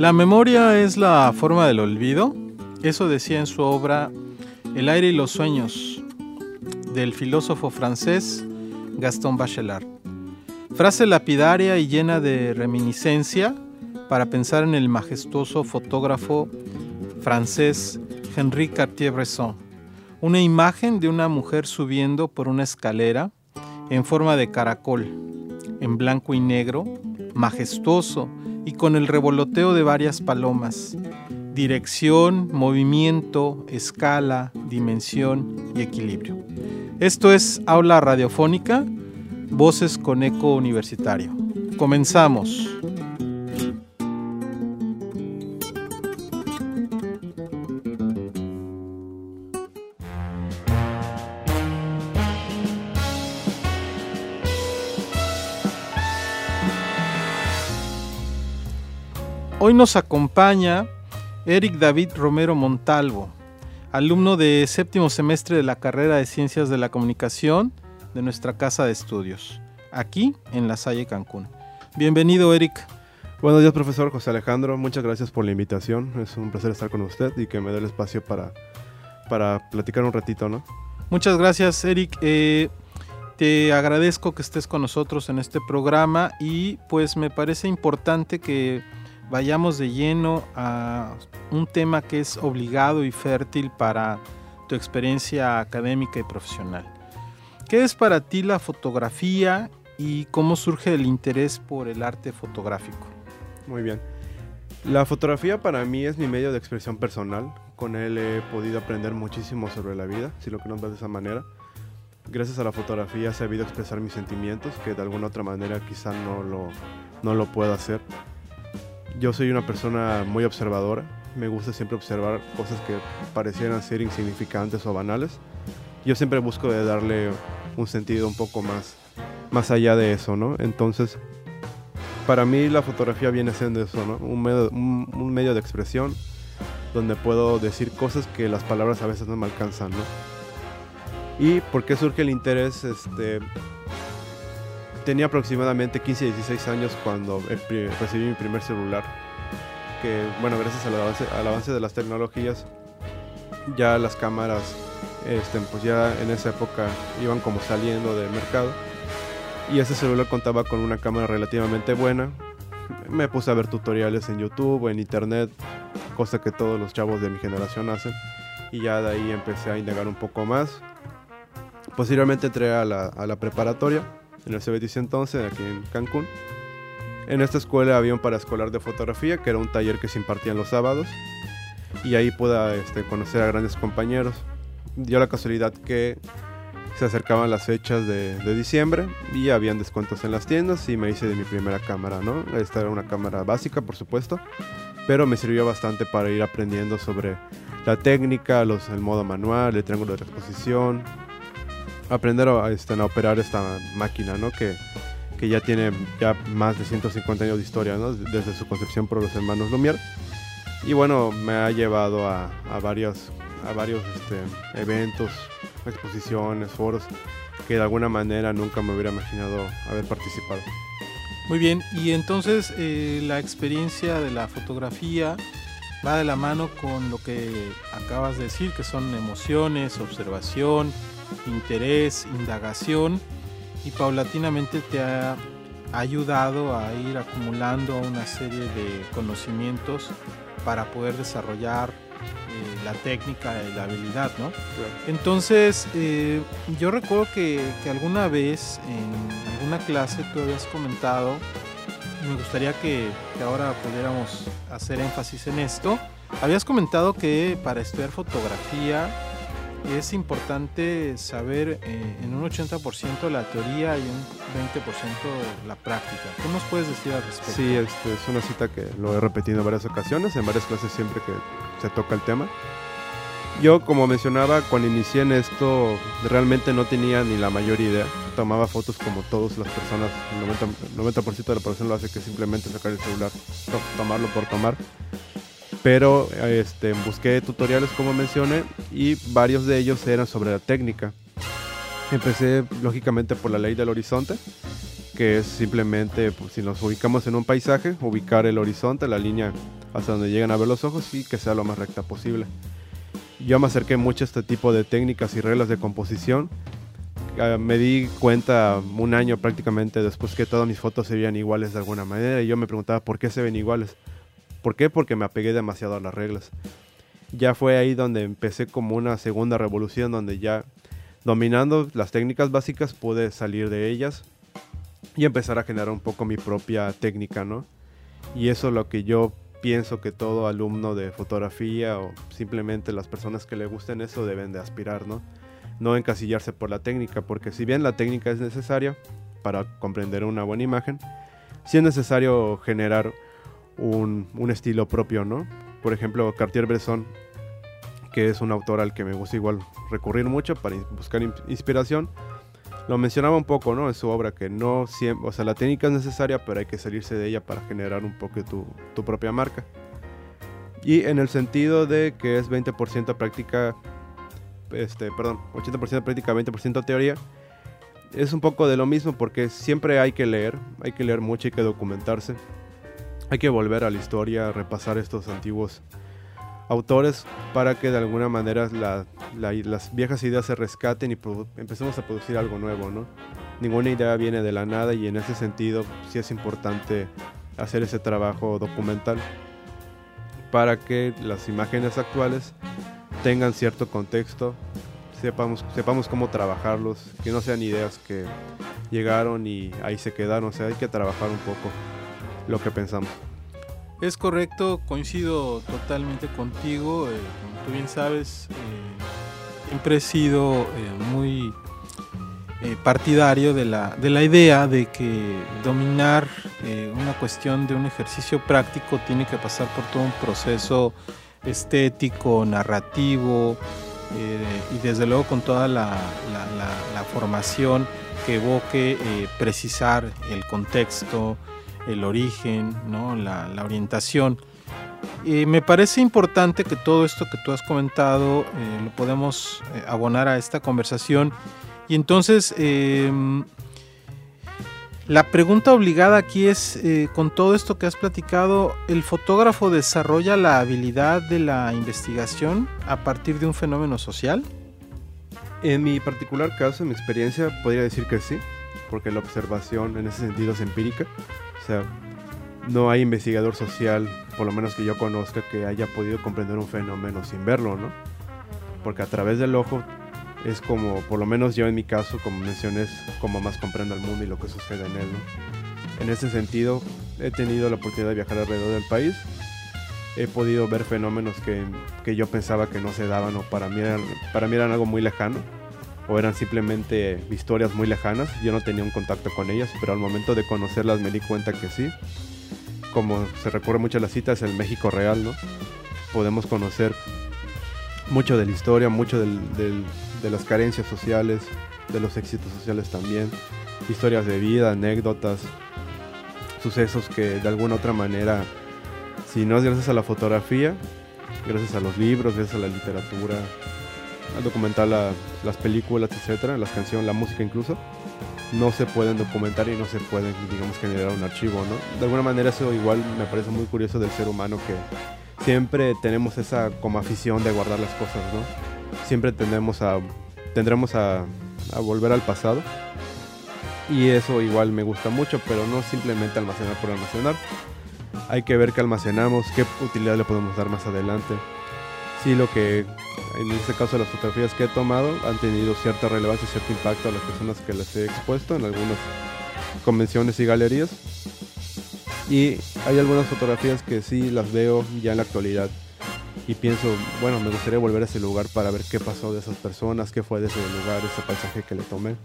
La memoria es la forma del olvido. Eso decía en su obra El aire y los sueños del filósofo francés Gaston Bachelard. Frase lapidaria y llena de reminiscencia para pensar en el majestuoso fotógrafo francés Henri Cartier-Bresson. Una imagen de una mujer subiendo por una escalera en forma de caracol, en blanco y negro, majestuoso y con el revoloteo de varias palomas. Dirección, movimiento, escala, dimensión y equilibrio. Esto es Aula Radiofónica, Voces con Eco Universitario. Comenzamos. Hoy nos acompaña Eric David Romero Montalvo, alumno de séptimo semestre de la carrera de Ciencias de la Comunicación de nuestra casa de estudios, aquí en La Salle Cancún. Bienvenido, Eric. Buenos días, profesor José Alejandro. Muchas gracias por la invitación. Es un placer estar con usted y que me dé el espacio para, para platicar un ratito, ¿no? Muchas gracias, Eric. Eh, te agradezco que estés con nosotros en este programa y pues me parece importante que vayamos de lleno a un tema que es obligado y fértil para tu experiencia académica y profesional. ¿Qué es para ti la fotografía y cómo surge el interés por el arte fotográfico? Muy bien. La fotografía para mí es mi medio de expresión personal. Con él he podido aprender muchísimo sobre la vida, si lo que nos ve de esa manera. Gracias a la fotografía he sabido expresar mis sentimientos, que de alguna otra manera quizá no lo, no lo puedo hacer. Yo soy una persona muy observadora. Me gusta siempre observar cosas que parecieran ser insignificantes o banales. Yo siempre busco de darle un sentido un poco más, más allá de eso, ¿no? Entonces, para mí la fotografía viene siendo eso, ¿no? Un medio, un, medio de expresión donde puedo decir cosas que las palabras a veces no me alcanzan, ¿no? ¿Y por qué surge el interés? Este, tenía aproximadamente 15, 16 años cuando recibí mi primer celular. Que, bueno, gracias al avance, al avance de las tecnologías, ya las cámaras, este, pues ya en esa época iban como saliendo del mercado. Y ese celular contaba con una cámara relativamente buena. Me puse a ver tutoriales en YouTube, en internet, cosa que todos los chavos de mi generación hacen. Y ya de ahí empecé a indagar un poco más. Posteriormente entré a la, a la preparatoria en el CBT 111 aquí en Cancún. En esta escuela había un paraescolar de fotografía, que era un taller que se impartía los sábados, y ahí pude este, conocer a grandes compañeros. Dio la casualidad que se acercaban las fechas de, diciembre y habían descuentos en las tiendas y me hice de mi primera cámara, ¿no? Esta era una cámara básica, por supuesto, pero me sirvió bastante para ir aprendiendo sobre la técnica, los, el modo manual, el triángulo de exposición, aprender a, este, a operar esta máquina, ¿no? Que, que, ya tiene ya más de 150 años de historia, ¿no? Desde su concepción por los hermanos Lumière. Y bueno, me ha llevado a, a varios, a varios este, eventos, exposiciones, foros, que de alguna manera nunca me hubiera imaginado haber participado. Muy bien, y entonces eh, la experiencia de la fotografía va de la mano con lo que acabas de decir, que son emociones, observación, interés, indagación y paulatinamente te ha ayudado a ir acumulando una serie de conocimientos para poder desarrollar eh, la técnica y la habilidad, ¿no? Entonces, eh, yo recuerdo que, que, alguna vez en alguna clase tú habías comentado, me gustaría que, que ahora pudiéramos hacer énfasis en esto, habías comentado que para estudiar fotografía es importante saber eh, en un 80% la teoría y un 20% la práctica. ¿Qué nos puedes decir al respecto? Sí, este, es una cita que lo he repetido en varias ocasiones, en varias clases siempre que se toca el tema. Yo, como mencionaba, cuando inicié en esto, realmente no tenía ni la mayor idea. Tomaba fotos como todas las personas, el 90%, 90 de la población lo hace, que simplemente sacar el celular, tomarlo por tomar pero este, busqué tutoriales como mencioné y varios de ellos eran sobre la técnica. Empecé lógicamente por la ley del horizonte, que es simplemente, pues, si nos ubicamos en un paisaje, ubicar el horizonte, la línea hasta donde llegan a ver los ojos y que sea lo más recta posible. Yo me acerqué mucho a este tipo de técnicas y reglas de composición. Ah, me di cuenta un año prácticamente después que todas mis fotos se veían iguales de alguna manera y yo me preguntaba por qué se ven iguales. ¿Por qué? Porque me apegué demasiado a las reglas. Ya fue ahí donde empecé como una segunda revolución donde ya dominando las técnicas básicas pude salir de ellas y empezar a generar un poco mi propia técnica, ¿no? Y eso es lo que yo pienso que todo alumno de fotografía o simplemente las personas que le gusten eso deben de aspirar, ¿no? No encasillarse por la técnica, porque si bien la técnica es necesaria para comprender una buena imagen, sí es necesario generar un, un estilo propio, ¿no? Por ejemplo, Cartier-Bresson, que es un autor al que me gusta igual recurrir mucho para buscar inspiración, lo mencionaba un poco, ¿no? En su obra, que no siempre, o sea, la técnica es necesaria, pero hay que salirse de ella para generar un poco tu, propia marca. Y en el sentido de que es 20% práctica, este, perdón, 80% práctica, 20% teoría, es un poco de lo mismo porque siempre hay que leer, hay que leer mucho, hay que documentarse, hay que volver a la historia, repasar estos antiguos autores para que de alguna manera las viejas ideas se rescaten y empecemos a producir algo nuevo, ¿no? Ninguna idea viene de la nada y en ese sentido sí es importante hacer ese trabajo documental para que las imágenes actuales tengan cierto contexto, sepamos, sepamos cómo trabajarlos, que no sean ideas que llegaron y ahí se quedaron, o sea, hay que trabajar un poco lo que pensamos. Es correcto, coincido totalmente contigo. Eh, como tú bien sabes, eh, siempre he sido eh, muy partidario de la, de la idea de que dominar una cuestión de un ejercicio práctico tiene que pasar por todo un proceso estético, narrativo y desde luego con toda la, la formación que evoque precisar el contexto, el origen, ¿no? la, orientación. Y me parece importante que todo esto que tú has comentado eh, lo podemos eh, abonar a esta conversación. Y entonces, em, la pregunta obligada aquí es, eh, con todo esto que has platicado, ¿el fotógrafo desarrolla la habilidad de la investigación a partir de un fenómeno social? En mi particular caso, en mi experiencia, podría decir que sí, porque la observación en ese sentido es empírica no hay investigador social, por lo menos que yo conozca, que haya podido comprender un fenómeno sin verlo, ¿no? Porque a través del ojo es como, por lo menos yo en mi caso, como mencioné, es como más comprendo el mundo y lo que sucede en él, ¿no? En ese sentido, he tenido la oportunidad de viajar alrededor del país. He podido ver fenómenos que, que yo pensaba que no se daban o para mí, para mí eran algo muy lejano o eran simplemente historias muy lejanas. Yo no tenía un contacto con ellas, pero al momento de conocerlas me di cuenta que sí. Como se recuerda mucho a la cita, es el México real, ¿no? Podemos conocer mucho de la historia, mucho de las carencias sociales, de los éxitos sociales también, historias de vida, anécdotas, sucesos que de alguna otra manera, si no es gracias a la fotografía, gracias a los libros, gracias a la literatura, documentar las películas, etcétera, las canciones, la música incluso, no se pueden documentar y no se pueden, digamos, generar un archivo, ¿no? De alguna manera eso igual me parece muy curioso del ser humano que siempre tenemos esa como afición de guardar las cosas, ¿no? Siempre tendremos a, tendremos a, a volver al pasado y eso igual me gusta mucho, pero no simplemente almacenar por almacenar. Hay que ver qué almacenamos, qué utilidad le podemos dar más adelante. Si lo que en este caso las fotografías que he tomado han tenido cierta relevancia cierto impacto a las personas que las he expuesto en algunas convenciones y galerías. Y hay algunas fotografías que sí las veo ya en la actualidad y pienso, bueno, me gustaría volver a ese lugar para ver qué pasó de esas personas, qué fue de ese lugar, ese paisaje que le tomé.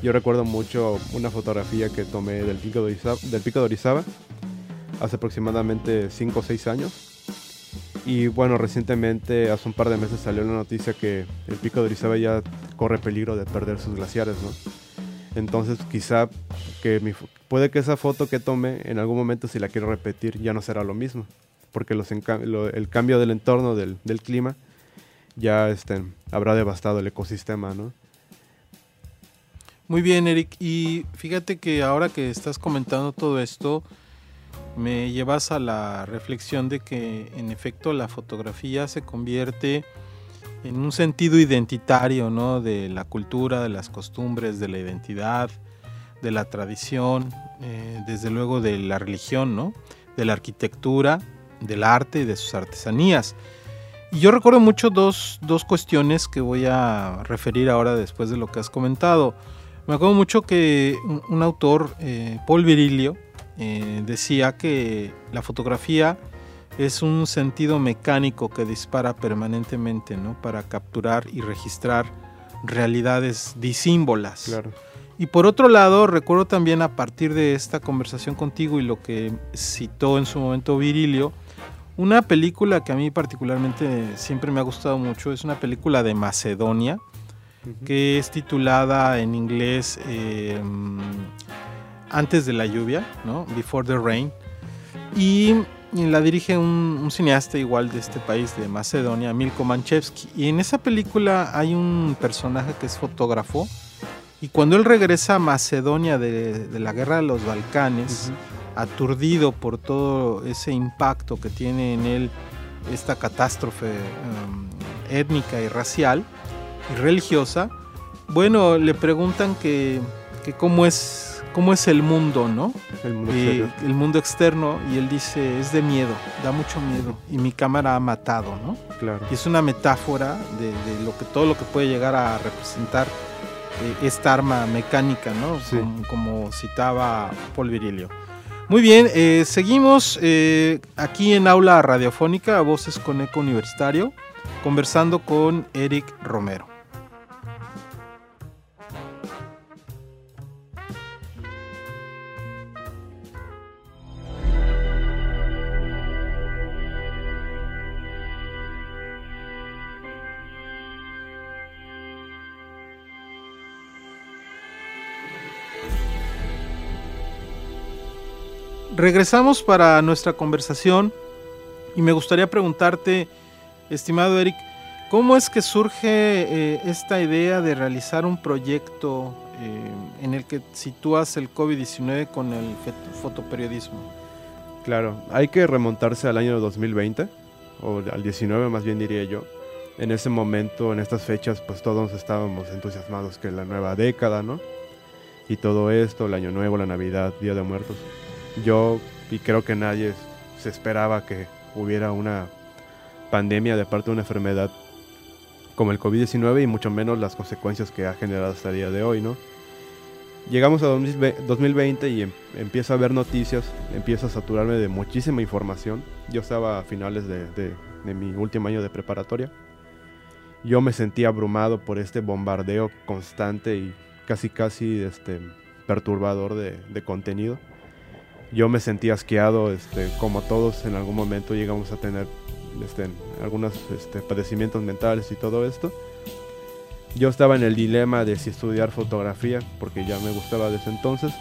Yo recuerdo mucho una fotografía que tomé del pico de Orizaba, del pico de Orizaba hace aproximadamente 5 o 6 años y bueno, recientemente, hace un par de meses salió la noticia que el pico de Orizaba ya corre peligro de perder sus glaciares, ¿no? Entonces quizá que mi, puede que esa foto que tome en algún momento si la quiero repetir ya no será lo mismo, porque los el cambio del entorno, del, del clima, ya este, habrá devastado el ecosistema, ¿no? Muy bien, Eric. Y fíjate que ahora que estás comentando todo esto, me llevas a la reflexión de que en efecto la fotografía se convierte en un sentido identitario, ¿no? De la cultura, de las costumbres, de la identidad, de la tradición, eh, desde luego de la religión, ¿no? De la arquitectura, del arte y de sus artesanías. Y yo recuerdo mucho dos, dos cuestiones que voy a referir ahora después de lo que has comentado. Me acuerdo mucho que un, autor, eh, Paul Virilio, eh, decía que la fotografía es un sentido mecánico que dispara permanentemente ¿no? para capturar y registrar realidades disímbolas. Y por otro lado, recuerdo también a partir de esta conversación contigo y lo que citó en su momento Virilio, una película que a mí particularmente siempre me ha gustado mucho, es una película de Macedonia, que es titulada en inglés em, Antes de la lluvia, ¿no? Before the Rain. Y, la dirige un, cineasta igual de este país, de Macedonia, Milko Manchevsky. Y en esa película hay un personaje que es fotógrafo. Y cuando él regresa a Macedonia de, la guerra de los Balcanes, aturdido por todo ese impacto que tiene en él esta catástrofe em, étnica y racial, y religiosa, bueno, le preguntan que, cómo es cómo es el mundo, ¿no? El mundo, y, el mundo externo y él dice es de miedo, da mucho miedo y mi cámara ha matado, ¿no? Claro. Y es una metáfora de, lo que todo lo que puede llegar a representar eh, esta arma mecánica, ¿no? Como, citaba Paul Virilio. Muy bien, eh, seguimos eh, aquí en aula radiofónica a voces con eco universitario, conversando con Eric Romero. Regresamos para nuestra conversación y me gustaría preguntarte, estimado Eric, ¿cómo es que surge eh, esta idea de realizar un proyecto eh, en el que sitúas el COVID-19 con el fotoperiodismo? Claro, hay que remontarse al año 2020, o al 19 más bien diría yo. En ese momento, en estas fechas, pues todos estábamos entusiasmados que la nueva década, ¿no? Y todo esto, el año nuevo, la Navidad, Día de Muertos yo y creo que nadie se esperaba que hubiera una pandemia de parte de una enfermedad como el COVID-19 y mucho menos las consecuencias que ha generado hasta el día de hoy, ¿no? Llegamos a 2020 y em, empiezo a ver noticias, empiezo a saturarme de muchísima información. Yo estaba a finales de, mi último año de preparatoria. Yo me sentía abrumado por este bombardeo constante y casi casi este, perturbador de contenido yo me sentí asqueado, este, como todos en algún momento llegamos a tener este, algunos este, padecimientos mentales y todo esto. Yo estaba en el dilema de si estudiar fotografía, porque ya me gustaba desde entonces,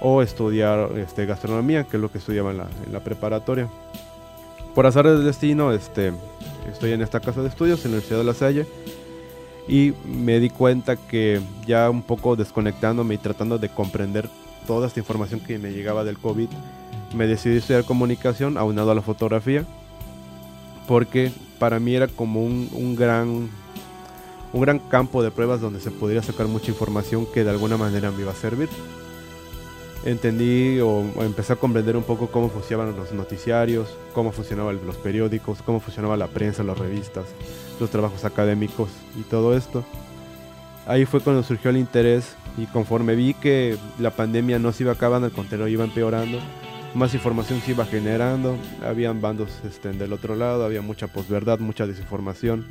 o estudiar este, gastronomía, que es lo que estudiaba en la, preparatoria. Por azar del destino, este, estoy en esta casa de estudios, en la Universidad de La Salle, y me di cuenta que ya un poco desconectándome y tratando de comprender toda esta información que me llegaba del COVID, me decidí estudiar comunicación aunado a la fotografía, porque para mí era como un, gran, un gran campo de pruebas donde se podría sacar mucha información que de alguna manera me iba a servir. Entendí o, empecé a comprender un poco cómo funcionaban los noticiarios, cómo funcionaban los periódicos, cómo funcionaba la prensa, las revistas, los trabajos académicos y todo esto. Ahí fue cuando surgió el interés y conforme vi que la pandemia no se iba acabando, el contrario iba empeorando, más información se iba generando, habían bandos este, del otro lado, había mucha posverdad, mucha desinformación,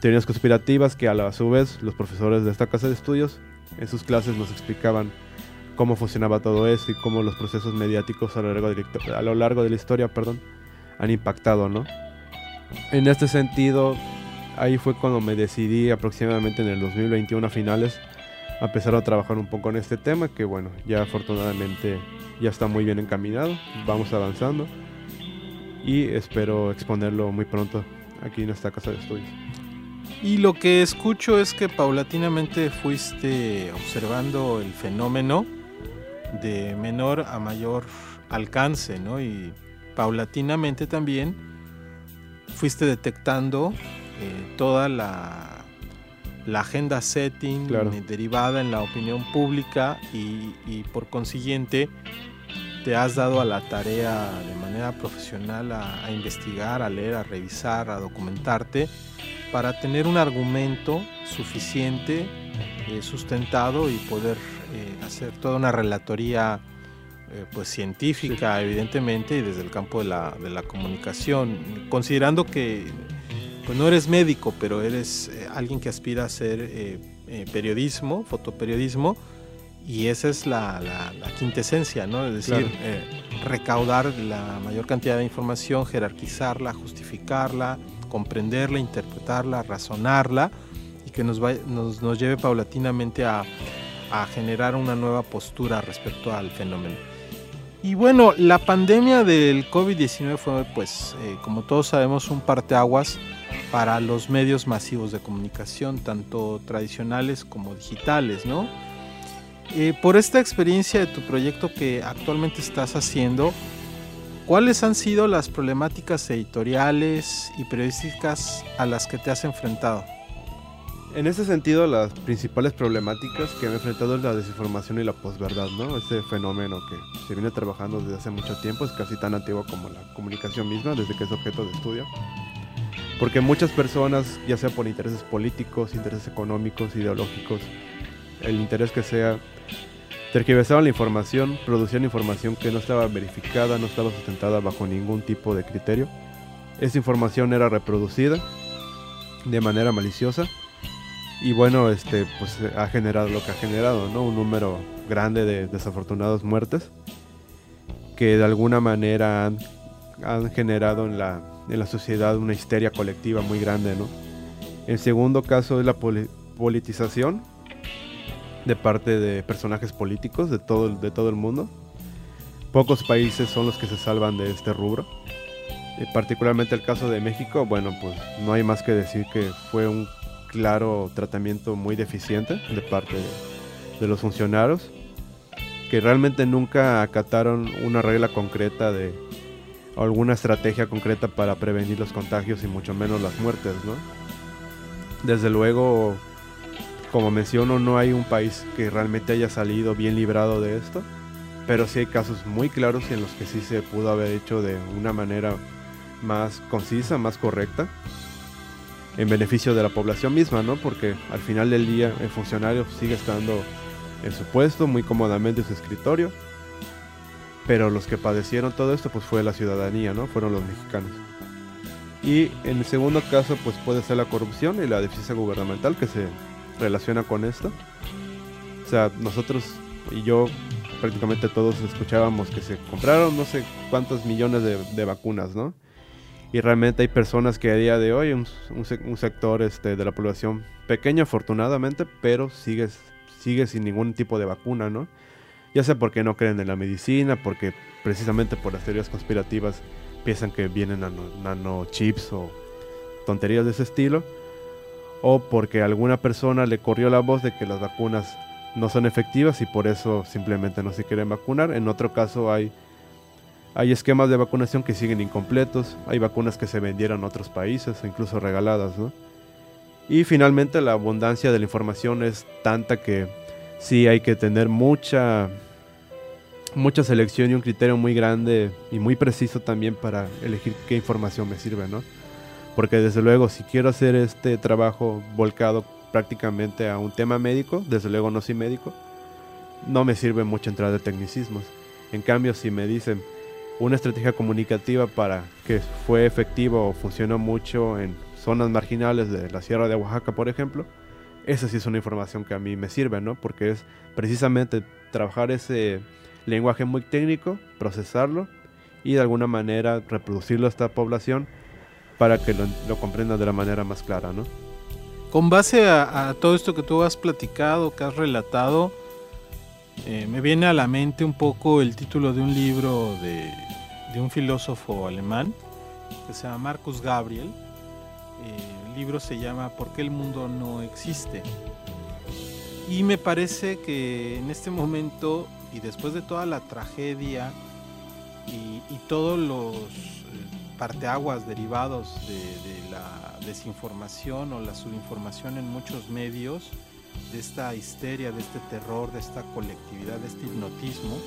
teorías conspirativas que a, la, su vez los profesores de esta casa de estudios en sus clases nos explicaban cómo funcionaba todo eso y cómo los procesos mediáticos a lo largo de, a lo largo de la historia perdón, han impactado, ¿no? En este sentido, ahí fue cuando me decidí aproximadamente en el 2021 a finales a empezar a trabajar un poco en este tema que bueno, ya afortunadamente ya está muy bien encaminado, vamos avanzando y espero exponerlo muy pronto aquí en esta casa de estudios. Y lo que escucho es que paulatinamente fuiste observando el fenómeno de menor a mayor alcance, ¿no? Y paulatinamente también fuiste detectando eh, toda la, la agenda setting derivada en la opinión pública y, por consiguiente te has dado a la tarea de manera profesional a, investigar, a leer, a revisar, a documentarte para tener un argumento suficiente, eh, sustentado y poder eh, hacer toda una relatoría eh, pues científica, evidentemente, y desde el campo de la, de la comunicación, considerando que pues no eres médico, pero eres eh, alguien que aspira a hacer eh, periodismo, fotoperiodismo, y esa es la, la, quintesencia, ¿no? Es decir, recaudar la mayor cantidad de información, jerarquizarla, justificarla, comprenderla, interpretarla, razonarla, y que nos, nos, nos lleve paulatinamente a, a generar una nueva postura respecto al fenómeno. Y bueno, la pandemia del COVID-19 fue, pues, eh, como todos sabemos, un parteaguas para los medios masivos de comunicación, tanto tradicionales como digitales, ¿no? Eh, por esta experiencia de tu proyecto que actualmente estás haciendo, ¿cuáles han sido las problemáticas editoriales y periodísticas a las que te has enfrentado? En ese sentido, las principales problemáticas que han enfrentado es la desinformación y la posverdad, ¿no? Ese fenómeno que se viene trabajando desde hace mucho tiempo, es casi tan antiguo como la comunicación misma, desde que es objeto de estudio. Porque muchas personas, ya sea por intereses políticos, intereses económicos, ideológicos, el interés que sea, tergiversaban la información, producían información que no estaba verificada, no estaba sustentada bajo ningún tipo de criterio. Esa información era reproducida de manera maliciosa y bueno, este, pues ha generado lo que ha generado, ¿no? Un número grande de desafortunados muertes que de alguna manera han, generado en la, en la sociedad una histeria colectiva muy grande, ¿no? El segundo caso es la politización de parte de personajes políticos de todo, de todo el mundo. Pocos países son los que se salvan de este rubro. Y particularmente el caso de México, bueno, pues no hay más que decir que fue un claro tratamiento muy deficiente de parte de, los funcionarios que realmente nunca acataron una regla concreta de alguna estrategia concreta para prevenir los contagios y mucho menos las muertes, ¿no? Desde luego, como menciono, no hay un país que realmente haya salido bien librado de esto, pero sí hay casos muy claros en los que sí se pudo haber hecho de una manera más concisa, más correcta en beneficio de la población misma, ¿no? Porque al final del día el funcionario sigue estando en su puesto, muy cómodamente en su escritorio, pero los que padecieron todo esto pues fue la ciudadanía, ¿no? Fueron los mexicanos. Y en el segundo caso pues puede ser la corrupción y la deficiencia gubernamental que se relaciona con esto. O sea, nosotros y yo prácticamente todos escuchábamos que se compraron no sé cuántos millones de, de vacunas, ¿no? Y realmente hay personas que a día de hoy, un, un, sector este, de la población pequeño afortunadamente, pero sigue, sigue sin ningún tipo de vacuna, ¿no? Ya sea porque no creen en la medicina, porque precisamente por las teorías conspirativas piensan que vienen nano, chips o tonterías de ese estilo, o porque alguna persona le corrió la voz de que las vacunas no son efectivas y por eso simplemente no se quieren vacunar. En otro caso hay hay esquemas de vacunación que siguen incompletos, hay vacunas que se vendieron a otros países, incluso regaladas, ¿no? Y finalmente la abundancia de la información es tanta que sí hay que tener mucha mucha selección y un criterio muy grande y muy preciso también para elegir qué información me sirve, ¿no? Porque desde luego si quiero hacer este trabajo volcado prácticamente a un tema médico, desde luego no soy médico, no me sirve mucho entrar de tecnicismos. En cambio, si me dicen, una estrategia comunicativa para que fue efectivo o funcionó mucho en zonas marginales de la Sierra de Oaxaca, por ejemplo, esa sí es una información que a mí me sirve, ¿no? Porque es precisamente trabajar ese lenguaje muy técnico, procesarlo y de alguna manera reproducirlo a esta población para que lo, lo comprendan de la manera más clara, ¿no? Con base a todo esto que tú has platicado, que has relatado, eh, me viene a la mente un poco el título de un libro de, un filósofo alemán que se llama Marcus Gabriel. Eh, el libro se llama ¿Por qué el mundo no existe? Y me parece que en este momento y después de toda la tragedia y, todos los eh, parteaguas derivados de, la desinformación o la subinformación en muchos medios, de esta histeria, de este terror, de esta colectividad, de este hipnotismo,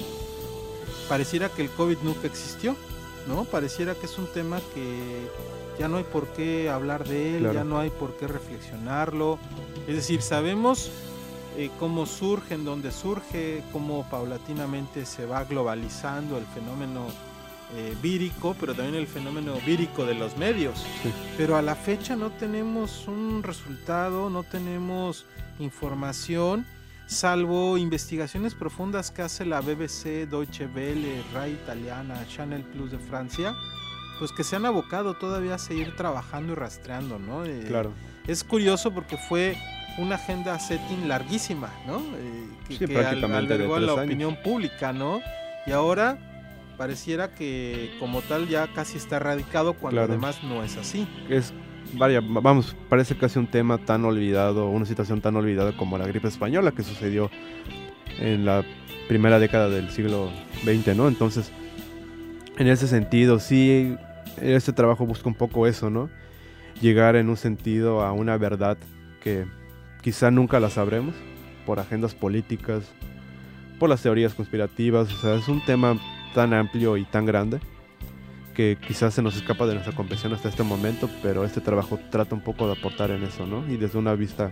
pareciera que el COVID nunca existió, ¿no? Pareciera que es un tema que ya no hay por qué hablar de él, ya no hay por qué reflexionarlo. Es decir, sabemos eh, cómo surge, en dónde surge, cómo paulatinamente se va globalizando el fenómeno eh, vírico, pero también el fenómeno vírico de los medios. Pero a la fecha no tenemos un resultado, no tenemos información, salvo investigaciones profundas que hace la BBC, Deutsche Welle, RAI Italiana, Channel Plus de Francia, pues que se han abocado todavía a seguir trabajando y rastreando, ¿no? Eh, claro. Es curioso porque fue una agenda setting larguísima, ¿no? Eh, que, sí, prácticamente albergó a la opinión pública, ¿no? Y ahora pareciera que como tal ya casi está erradicado cuando además no es así. Es vaya, vamos, parece casi un tema tan olvidado, una situación tan olvidada como la gripe española que sucedió en la primera década del siglo XX, ¿no? Entonces, en ese sentido, sí, este trabajo busca un poco eso, ¿no? Llegar en un sentido a una verdad que quizá nunca la sabremos por agendas políticas, por las teorías conspirativas, o sea, es un tema tan amplio y tan grande que quizás se nos escapa de nuestra comprensión hasta este momento, pero este trabajo trata un poco de aportar en eso, ¿no? Y desde una vista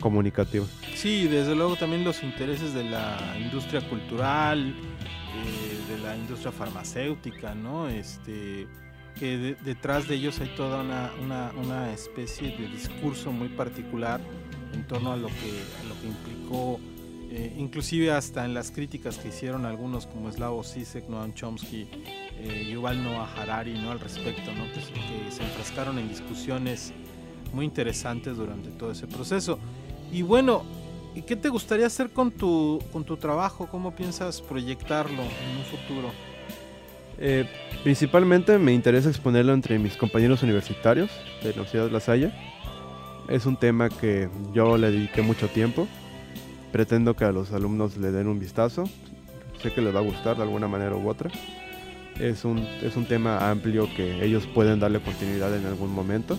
comunicativa. Sí, desde luego también los intereses de la industria cultural, eh, de la industria farmacéutica, ¿no? Este, que detrás de ellos hay toda una, una, una especie de discurso muy particular en torno a lo que, lo que implicó, eh, inclusive hasta en las críticas que hicieron algunos como Slavoj Zizek, Noam Chomsky, eh, Yuval Noah Harari, ¿no? Al respecto, ¿no? Que, se enfrascaron en discusiones muy interesantes durante todo ese proceso. Y bueno, ¿y qué te gustaría hacer con tu, con tu trabajo? ¿Cómo piensas proyectarlo en un futuro? Eh, principalmente me interesa exponerlo entre mis compañeros universitarios de la Universidad de La Salle es un tema que yo le dediqué mucho tiempo. Pretendo que a los alumnos le den un vistazo. Sé que les va a gustar de alguna manera u otra. Es un, es un tema amplio que ellos pueden darle continuidad en algún momento.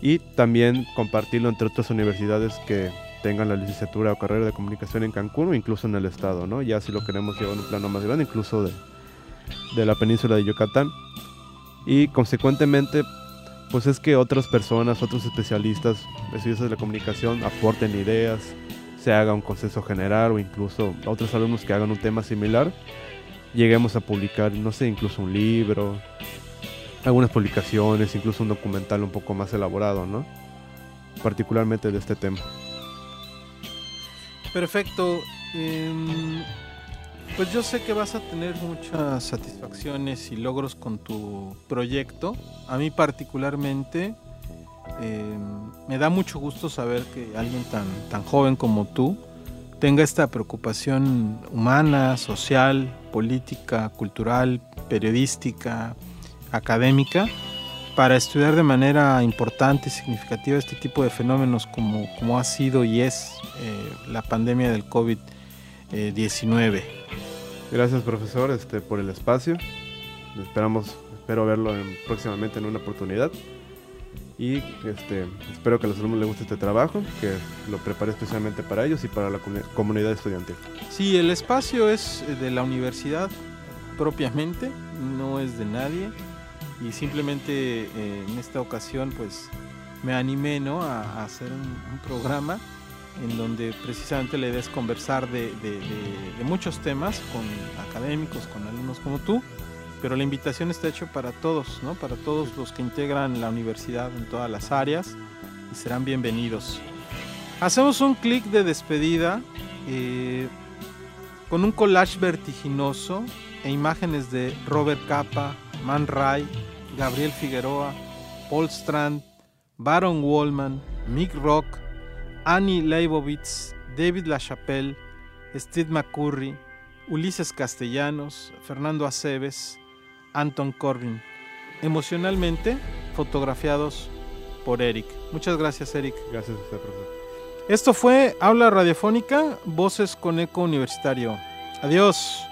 Y también compartirlo entre otras universidades que tengan la licenciatura o carrera de comunicación en Cancún o incluso en el estado, ¿no? Ya si lo queremos llevar a un plano más grande, incluso de, de la península de Yucatán. Y consecuentemente pues es que otras personas, otros especialistas, estudios de la comunicación aporten ideas, se haga un consenso general o incluso otros alumnos que hagan un tema similar, lleguemos a publicar, no sé, incluso un libro, algunas publicaciones, incluso un documental un poco más elaborado, ¿no? Particularmente de este tema. Perfecto. Em, pues yo sé que vas a tener muchas satisfacciones y logros con tu proyecto. A mí particularmente em, me da mucho gusto saber que alguien tan, tan joven como tú tenga esta preocupación humana, social, política, cultural, periodística, académica, para estudiar de manera importante y significativa este tipo de fenómenos como, como ha sido y es eh, la pandemia del COVID-19. Gracias profesor este, por el espacio. Esperamos, espero verlo próximamente en una oportunidad. Y este, espero que a los alumnos les guste este trabajo, que lo prepare especialmente para ellos y para la comunidad estudiantil. Sí, el espacio es de la universidad propiamente, no es de nadie. Y simplemente eh, en esta ocasión pues me animé a, hacer un programa en donde precisamente la idea es conversar de, muchos temas con académicos, con alumnos como tú, pero la invitación está hecha para todos, ¿no? para todos los que integran la universidad en todas las áreas y serán bienvenidos. Hacemos un clic de despedida eh, con un collage vertiginoso e imágenes de Robert Capa, Man Ray, Gabriel Figueroa, Paul Strand, Baron Wallman, Mick Rock, Annie Leibovitz, David LaChapelle, Steve McCurry, Ulises Castellanos, Fernando Aceves, Anton Corbin, emocionalmente fotografiados por Eric. Muchas gracias, Eric. Gracias a usted, profesor. Esto fue Habla Radiofónica, Voces con Eco Universitario. Adiós.